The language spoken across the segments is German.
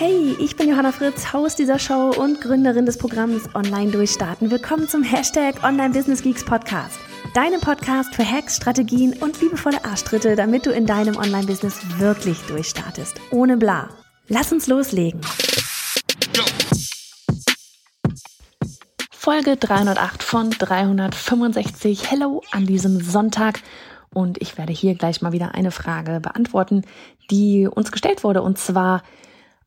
Hey, ich bin Johanna Fritz, Haus dieser Show und Gründerin des Programms Online Durchstarten. Willkommen zum Hashtag Online Business Geeks Podcast. Deinem Podcast für Hacks, Strategien und liebevolle Arschtritte, damit du in deinem Online-Business wirklich durchstartest. Ohne bla. Lass uns loslegen. Folge 308 von 365. Hello an diesem Sonntag. Und ich werde hier gleich mal wieder eine Frage beantworten, die uns gestellt wurde. Und zwar,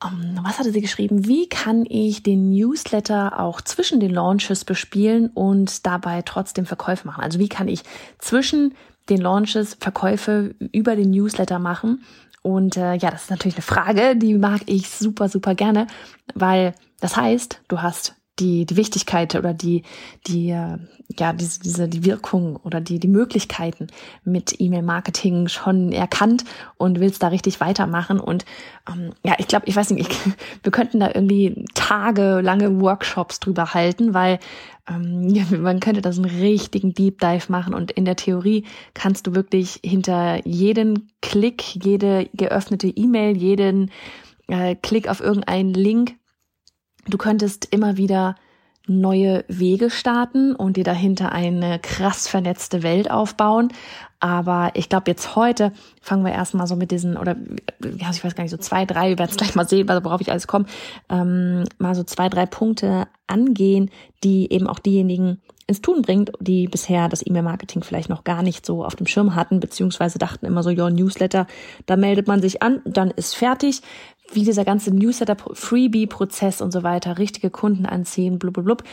um, was hatte sie geschrieben? Wie kann ich den Newsletter auch zwischen den Launches bespielen und dabei trotzdem Verkäufe machen? Also wie kann ich zwischen den Launches Verkäufe über den Newsletter machen? Und äh, ja, das ist natürlich eine Frage, die mag ich super, super gerne, weil das heißt, du hast die, die Wichtigkeit oder die, die, äh, ja, diese, diese, die Wirkung oder die, die Möglichkeiten mit E-Mail-Marketing schon erkannt und willst da richtig weitermachen. Und ähm, ja, ich glaube, ich weiß nicht, ich, wir könnten da irgendwie tagelange Workshops drüber halten, weil ähm, man könnte da so einen richtigen Deep Dive machen und in der Theorie kannst du wirklich hinter jeden Klick, jede geöffnete E-Mail, jeden äh, Klick auf irgendeinen Link Du könntest immer wieder neue Wege starten und dir dahinter eine krass vernetzte Welt aufbauen. Aber ich glaube, jetzt heute fangen wir erstmal so mit diesen, oder ja, ich weiß gar nicht, so zwei, drei, wir werden es gleich mal sehen, worauf ich alles komme, ähm, mal so zwei, drei Punkte angehen, die eben auch diejenigen ins Tun bringt, die bisher das E-Mail-Marketing vielleicht noch gar nicht so auf dem Schirm hatten, beziehungsweise dachten immer so, ja, Newsletter, da meldet man sich an, dann ist fertig wie dieser ganze Newsletter-Freebie-Prozess und so weiter, richtige Kunden anziehen, blub, blub, blub.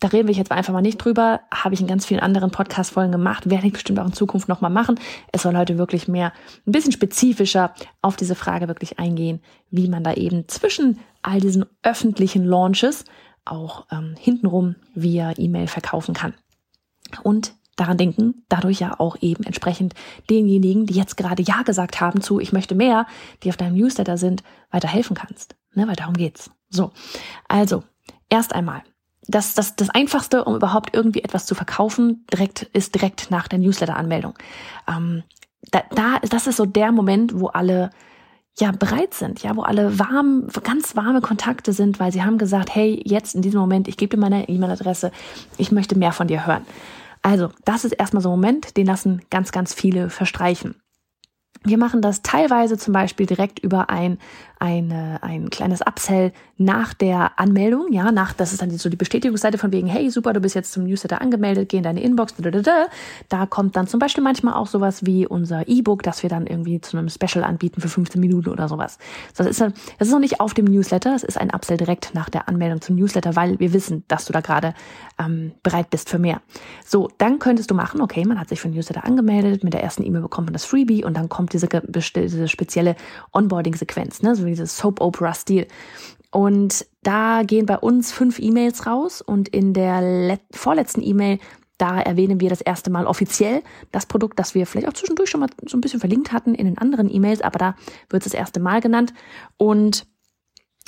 Da reden wir jetzt einfach mal nicht drüber. Habe ich in ganz vielen anderen Podcast-Folgen gemacht. Werde ich bestimmt auch in Zukunft nochmal machen. Es soll heute wirklich mehr, ein bisschen spezifischer auf diese Frage wirklich eingehen, wie man da eben zwischen all diesen öffentlichen Launches auch ähm, hintenrum via E-Mail verkaufen kann. Und daran denken, dadurch ja auch eben entsprechend denjenigen, die jetzt gerade Ja gesagt haben zu Ich möchte mehr, die auf deinem Newsletter sind, weiterhelfen kannst. Ne, weil darum geht's. So. Also, erst einmal. Das, das, das Einfachste, um überhaupt irgendwie etwas zu verkaufen, direkt, ist direkt nach der Newsletter-Anmeldung. Ähm, da, da, das ist so der Moment, wo alle ja bereit sind, ja, wo alle warm, ganz warme Kontakte sind, weil sie haben gesagt, hey, jetzt in diesem Moment, ich gebe dir meine E-Mail-Adresse, ich möchte mehr von dir hören. Also, das ist erstmal so ein Moment, den lassen ganz, ganz viele verstreichen. Wir machen das teilweise zum Beispiel direkt über ein, eine, ein kleines Upsell nach der Anmeldung. Ja, nach, das ist dann so die Bestätigungsseite von wegen, hey, super, du bist jetzt zum Newsletter angemeldet, geh in deine Inbox. Da kommt dann zum Beispiel manchmal auch sowas wie unser E-Book, das wir dann irgendwie zu einem Special anbieten für 15 Minuten oder sowas. Das ist, das ist noch nicht auf dem Newsletter, das ist ein Upsell direkt nach der Anmeldung zum Newsletter, weil wir wissen, dass du da gerade ähm, bereit bist für mehr. So, dann könntest du machen, okay, man hat sich für den Newsletter angemeldet, mit der ersten E-Mail bekommt man das Freebie und dann kommt diese, diese spezielle Onboarding-Sequenz, ne, so dieses Soap-Opera-Stil. Und da gehen bei uns fünf E-Mails raus und in der vorletzten E-Mail, da erwähnen wir das erste Mal offiziell das Produkt, das wir vielleicht auch zwischendurch schon mal so ein bisschen verlinkt hatten in den anderen E-Mails, aber da wird es das erste Mal genannt. Und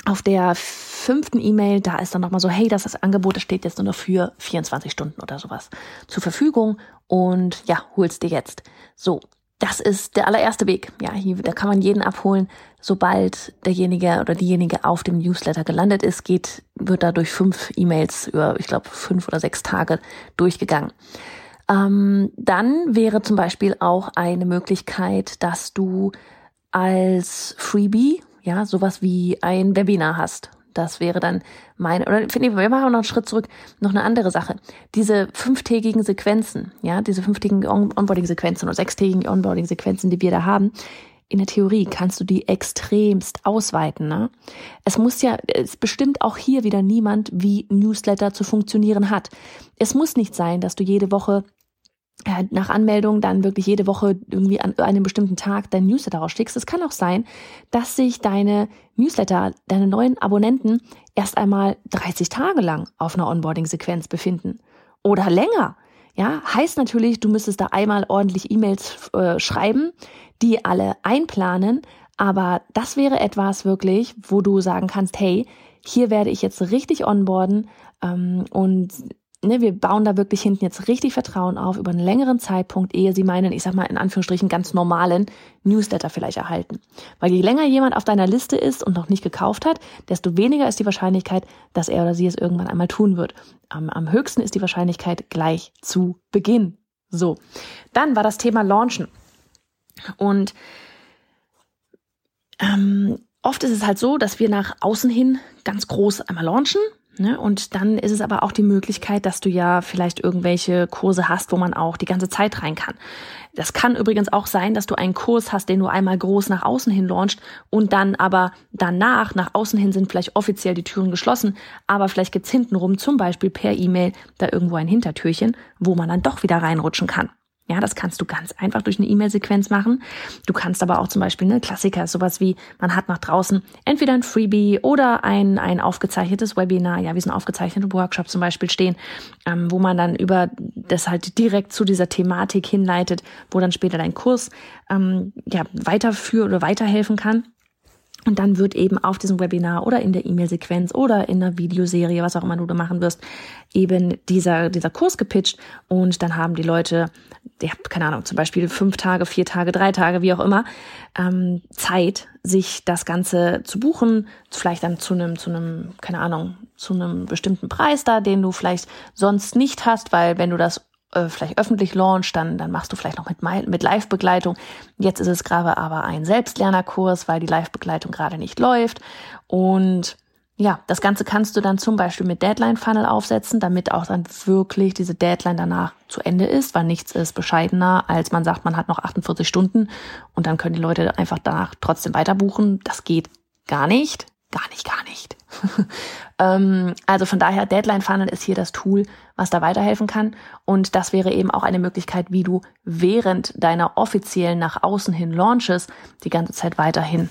auf der fünften E-Mail, da ist dann nochmal so, hey, das, das Angebot das steht jetzt nur noch für 24 Stunden oder sowas zur Verfügung und ja, hol's dir jetzt. So, das ist der allererste Weg. Ja, hier, da kann man jeden abholen. Sobald derjenige oder diejenige auf dem Newsletter gelandet ist, geht, wird da durch fünf E-Mails über, ich glaube, fünf oder sechs Tage durchgegangen. Ähm, dann wäre zum Beispiel auch eine Möglichkeit, dass du als Freebie, ja, sowas wie ein Webinar hast. Das wäre dann meine, oder finde ich, wir machen noch einen Schritt zurück, noch eine andere Sache. Diese fünftägigen Sequenzen, ja, diese fünftägigen Onboarding-Sequenzen oder sechstägigen Onboarding-Sequenzen, die wir da haben, in der Theorie kannst du die extremst ausweiten. Ne? Es muss ja, es bestimmt auch hier wieder niemand, wie Newsletter zu funktionieren hat. Es muss nicht sein, dass du jede Woche nach Anmeldung dann wirklich jede Woche irgendwie an einem bestimmten Tag dein Newsletter rausschickst. Es kann auch sein, dass sich deine Newsletter, deine neuen Abonnenten erst einmal 30 Tage lang auf einer Onboarding-Sequenz befinden. Oder länger. Ja, heißt natürlich, du müsstest da einmal ordentlich E-Mails äh, schreiben, die alle einplanen. Aber das wäre etwas wirklich, wo du sagen kannst, hey, hier werde ich jetzt richtig onboarden ähm, und ne, wir bauen da wirklich hinten jetzt richtig Vertrauen auf über einen längeren Zeitpunkt, ehe sie meinen, ich sag mal in Anführungsstrichen ganz normalen Newsletter vielleicht erhalten. Weil je länger jemand auf deiner Liste ist und noch nicht gekauft hat, desto weniger ist die Wahrscheinlichkeit, dass er oder sie es irgendwann einmal tun wird. Am, am höchsten ist die Wahrscheinlichkeit gleich zu Beginn. So, dann war das Thema Launchen. Und ähm, oft ist es halt so, dass wir nach außen hin ganz groß einmal launchen? Und dann ist es aber auch die Möglichkeit, dass du ja vielleicht irgendwelche Kurse hast, wo man auch die ganze Zeit rein kann. Das kann übrigens auch sein, dass du einen Kurs hast, den du einmal groß nach außen hin launchst und dann aber danach, nach außen hin sind vielleicht offiziell die Türen geschlossen, aber vielleicht gibt's hintenrum zum Beispiel per E-Mail da irgendwo ein Hintertürchen, wo man dann doch wieder reinrutschen kann. Ja, das kannst du ganz einfach durch eine E-Mail-Sequenz machen. Du kannst aber auch zum Beispiel, ne, Klassiker, sowas wie, man hat nach draußen entweder ein Freebie oder ein, ein aufgezeichnetes Webinar, ja, wie so ein aufgezeichneter Workshop zum Beispiel stehen, ähm, wo man dann über das halt direkt zu dieser Thematik hinleitet, wo dann später dein Kurs ähm, ja, weiterführen oder weiterhelfen kann. Und dann wird eben auf diesem Webinar oder in der E-Mail-Sequenz oder in einer Videoserie, was auch immer du da machen wirst, eben dieser, dieser Kurs gepitcht. Und dann haben die Leute, ja, keine Ahnung, zum Beispiel fünf Tage, vier Tage, drei Tage, wie auch immer, ähm, Zeit, sich das Ganze zu buchen, vielleicht dann zu einem, zu einem, keine Ahnung, zu einem bestimmten Preis da, den du vielleicht sonst nicht hast, weil wenn du das äh, vielleicht öffentlich launch, dann, dann machst du vielleicht noch mit, mit Live-Begleitung. Jetzt ist es gerade aber ein Selbstlernerkurs, weil die Live-Begleitung gerade nicht läuft. Und ja, das Ganze kannst du dann zum Beispiel mit Deadline-Funnel aufsetzen, damit auch dann wirklich diese Deadline danach zu Ende ist, weil nichts ist bescheidener, als man sagt, man hat noch 48 Stunden und dann können die Leute einfach danach trotzdem weiter buchen. Das geht gar nicht. Gar nicht, gar nicht. ähm, also von daher, Deadline Funnel ist hier das Tool, was da weiterhelfen kann. Und das wäre eben auch eine Möglichkeit, wie du während deiner offiziellen nach außen hin Launches die ganze Zeit weiterhin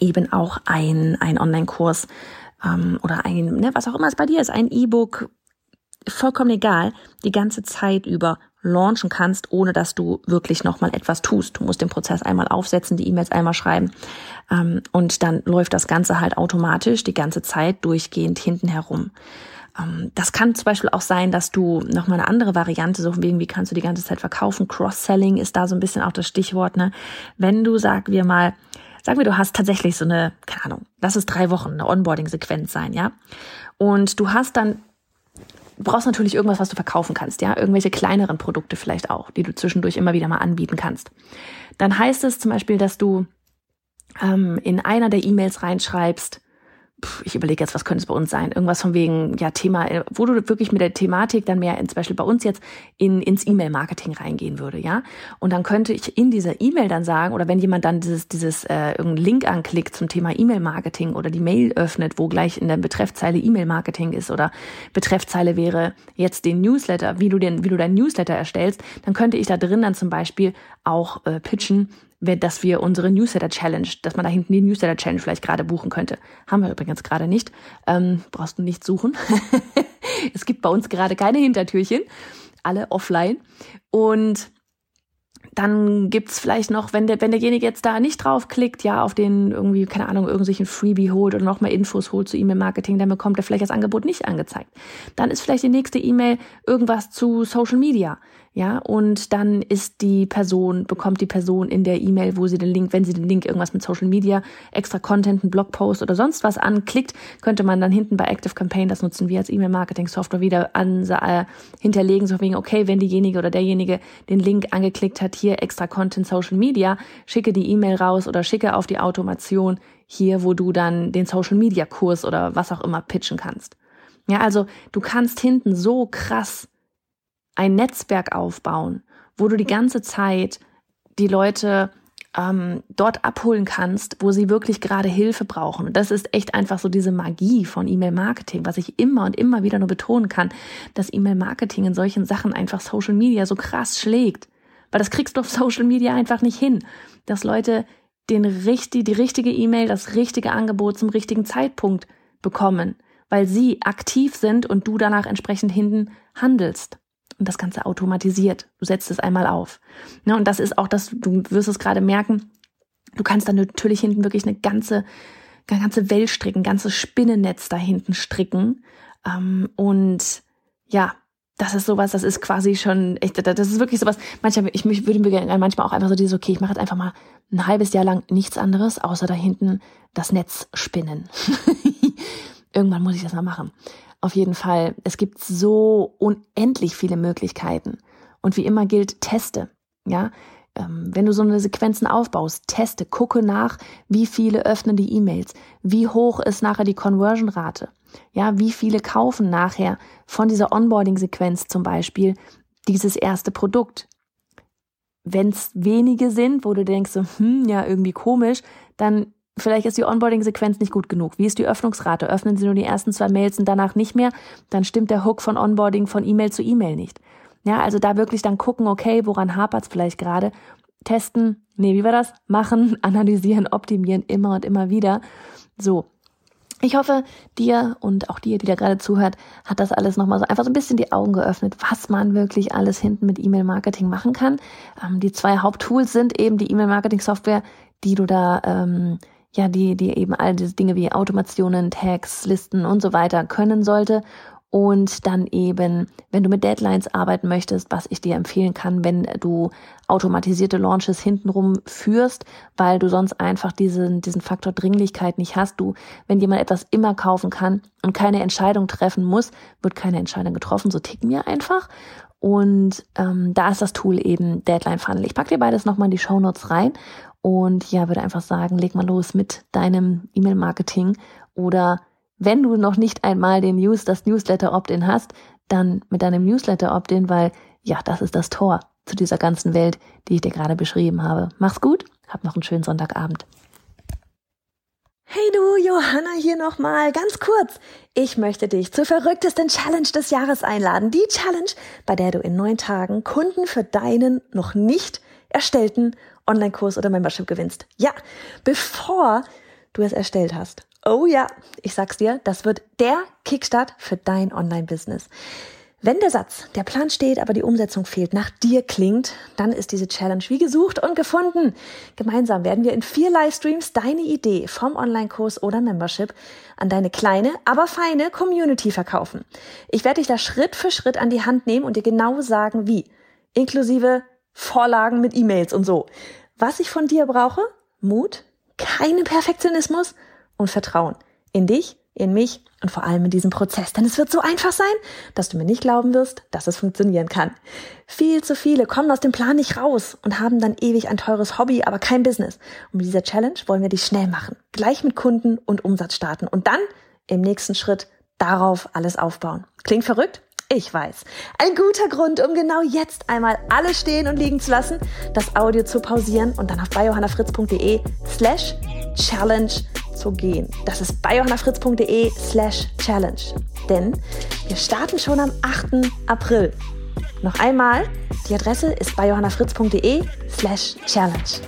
eben auch ein, ein Online-Kurs ähm, oder ein, ne, was auch immer es bei dir ist, ein E-Book, vollkommen egal, die ganze Zeit über launchen kannst, ohne dass du wirklich nochmal etwas tust. Du musst den Prozess einmal aufsetzen, die E-Mails einmal schreiben ähm, und dann läuft das Ganze halt automatisch die ganze Zeit durchgehend hinten herum. Ähm, das kann zum Beispiel auch sein, dass du nochmal eine andere Variante, so wegen, wie kannst du die ganze Zeit verkaufen. Cross-Selling ist da so ein bisschen auch das Stichwort. Ne? Wenn du, sagen wir mal, sagen wir, du hast tatsächlich so eine, keine Ahnung, lass es drei Wochen eine Onboarding-Sequenz sein, ja. Und du hast dann du brauchst natürlich irgendwas, was du verkaufen kannst, ja, irgendwelche kleineren Produkte vielleicht auch, die du zwischendurch immer wieder mal anbieten kannst. Dann heißt es zum Beispiel, dass du ähm, in einer der E-Mails reinschreibst, ich überlege jetzt, was könnte es bei uns sein? Irgendwas von wegen, ja, Thema, äh, wo du wirklich mit der Thematik dann mehr, zum Beispiel bei uns jetzt, in, ins E-Mail-Marketing reingehen würde, ja? Und dann könnte ich in dieser E-Mail dann sagen, oder wenn jemand dann dieses, dieses äh, irgendeinen Link anklickt zum Thema E-Mail-Marketing oder die Mail öffnet, wo gleich in der Betreffzeile E-Mail-Marketing ist oder Betreffzeile wäre jetzt den Newsletter, wie du den, wie du deinen Newsletter erstellst, dann könnte ich da drin dann zum Beispiel auch äh, pitchen, dass wir unsere Newsletter-Challenge, dass man da hinten die Newsletter-Challenge vielleicht gerade buchen könnte. Haben wir übrigens gerade nicht. Ähm, brauchst du nicht suchen. es gibt bei uns gerade keine Hintertürchen. Alle offline. Und dann gibt's vielleicht noch, wenn der, wenn derjenige jetzt da nicht draufklickt, ja, auf den irgendwie, keine Ahnung, irgendwelchen Freebie holt oder nochmal Infos holt zu E-Mail-Marketing, dann bekommt er vielleicht das Angebot nicht angezeigt. Dann ist vielleicht die nächste E-Mail irgendwas zu Social Media. Ja, und dann ist die Person, bekommt die Person in der E-Mail, wo sie den Link, wenn sie den Link irgendwas mit Social Media, extra Content, einen Blogpost oder sonst was anklickt, könnte man dann hinten bei Active Campaign, das nutzen wir als E-Mail-Marketing-Software, wieder an, äh, hinterlegen, so wegen, okay, wenn diejenige oder derjenige den Link angeklickt hat, hier extra Content Social Media, schicke die E-Mail raus oder schicke auf die Automation hier, wo du dann den Social Media Kurs oder was auch immer pitchen kannst. Ja, also du kannst hinten so krass ein Netzwerk aufbauen, wo du die ganze Zeit die Leute ähm, dort abholen kannst, wo sie wirklich gerade Hilfe brauchen. Und das ist echt einfach so diese Magie von E-Mail-Marketing, was ich immer und immer wieder nur betonen kann, dass E-Mail-Marketing in solchen Sachen einfach Social Media so krass schlägt. Weil das kriegst du auf Social Media einfach nicht hin, dass Leute den richtig, die richtige E-Mail, das richtige Angebot zum richtigen Zeitpunkt bekommen, weil sie aktiv sind und du danach entsprechend hinten handelst und das Ganze automatisiert. Du setzt es einmal auf. Ne, und das ist auch das, du wirst es gerade merken, du kannst dann natürlich hinten wirklich eine ganze, eine ganze Welt stricken, ein ganzes Spinnennetz da hinten stricken. Ähm, und ja, das ist sowas, das ist quasi schon, echt, das ist wirklich sowas, manchmal, ich würde mir manchmal auch einfach so dieses, okay, ich mache jetzt einfach mal ein halbes Jahr lang nichts anderes, außer da hinten das Netz spinnen. Irgendwann muss ich das mal machen. Auf jeden Fall, es gibt so unendlich viele Möglichkeiten. Und wie immer gilt, teste. Ja, ähm, wenn du so eine Sequenzen aufbaust, teste, gucke nach, wie viele öffnen die E-Mails, wie hoch ist nachher die Conversion-Rate, ja, wie viele kaufen nachher von dieser Onboarding-Sequenz zum Beispiel dieses erste Produkt. Wenn es wenige sind, wo du denkst, so, hm, ja, irgendwie komisch, dann Vielleicht ist die Onboarding-Sequenz nicht gut genug. Wie ist die Öffnungsrate? Öffnen Sie nur die ersten zwei Mails und danach nicht mehr? Dann stimmt der Hook von Onboarding von E-Mail zu E-Mail nicht. Ja, also da wirklich dann gucken, okay, woran hapert es vielleicht gerade? Testen, nee, wie war das? Machen, analysieren, optimieren, immer und immer wieder. So. Ich hoffe, dir und auch dir, die da gerade zuhört, hat das alles nochmal so einfach so ein bisschen die Augen geöffnet, was man wirklich alles hinten mit E-Mail-Marketing machen kann. Ähm, die zwei Haupttools sind eben die E-Mail-Marketing-Software, die du da ähm, ja, die, die eben all diese Dinge wie Automationen, Tags, Listen und so weiter können sollte. Und dann eben, wenn du mit Deadlines arbeiten möchtest, was ich dir empfehlen kann, wenn du automatisierte Launches hintenrum führst, weil du sonst einfach diesen, diesen Faktor Dringlichkeit nicht hast. Du, wenn jemand etwas immer kaufen kann und keine Entscheidung treffen muss, wird keine Entscheidung getroffen. So ticken wir einfach. Und ähm, da ist das Tool eben Deadline Funnel. Ich pack dir beides nochmal in die Show Notes rein und ja, würde einfach sagen, leg mal los mit deinem E-Mail-Marketing oder wenn du noch nicht einmal den News, das Newsletter Opt-in hast, dann mit deinem Newsletter Opt-in, weil ja, das ist das Tor zu dieser ganzen Welt, die ich dir gerade beschrieben habe. Mach's gut, hab noch einen schönen Sonntagabend. Hey du, Johanna hier nochmal, ganz kurz. Ich möchte dich zur verrücktesten Challenge des Jahres einladen. Die Challenge, bei der du in neun Tagen Kunden für deinen noch nicht erstellten Online-Kurs oder Membership gewinnst. Ja, bevor du es erstellt hast. Oh ja, ich sag's dir, das wird der Kickstart für dein Online-Business. Wenn der Satz, der Plan steht, aber die Umsetzung fehlt, nach dir klingt, dann ist diese Challenge wie gesucht und gefunden. Gemeinsam werden wir in vier Livestreams deine Idee vom Online-Kurs oder Membership an deine kleine, aber feine Community verkaufen. Ich werde dich da Schritt für Schritt an die Hand nehmen und dir genau sagen, wie. Inklusive Vorlagen mit E-Mails und so. Was ich von dir brauche? Mut, keinen Perfektionismus und Vertrauen in dich, in mich und vor allem in diesem Prozess. Denn es wird so einfach sein, dass du mir nicht glauben wirst, dass es funktionieren kann. Viel zu viele kommen aus dem Plan nicht raus und haben dann ewig ein teures Hobby, aber kein Business. Und mit dieser Challenge wollen wir dich schnell machen. Gleich mit Kunden und Umsatz starten und dann im nächsten Schritt darauf alles aufbauen. Klingt verrückt? Ich weiß. Ein guter Grund, um genau jetzt einmal alles stehen und liegen zu lassen, das Audio zu pausieren und dann auf biohannafritz.de slash challenge zu gehen. Das ist biohannafritz.de slash challenge. Denn wir starten schon am 8. April. Noch einmal, die Adresse ist biohannafritz.de slash challenge.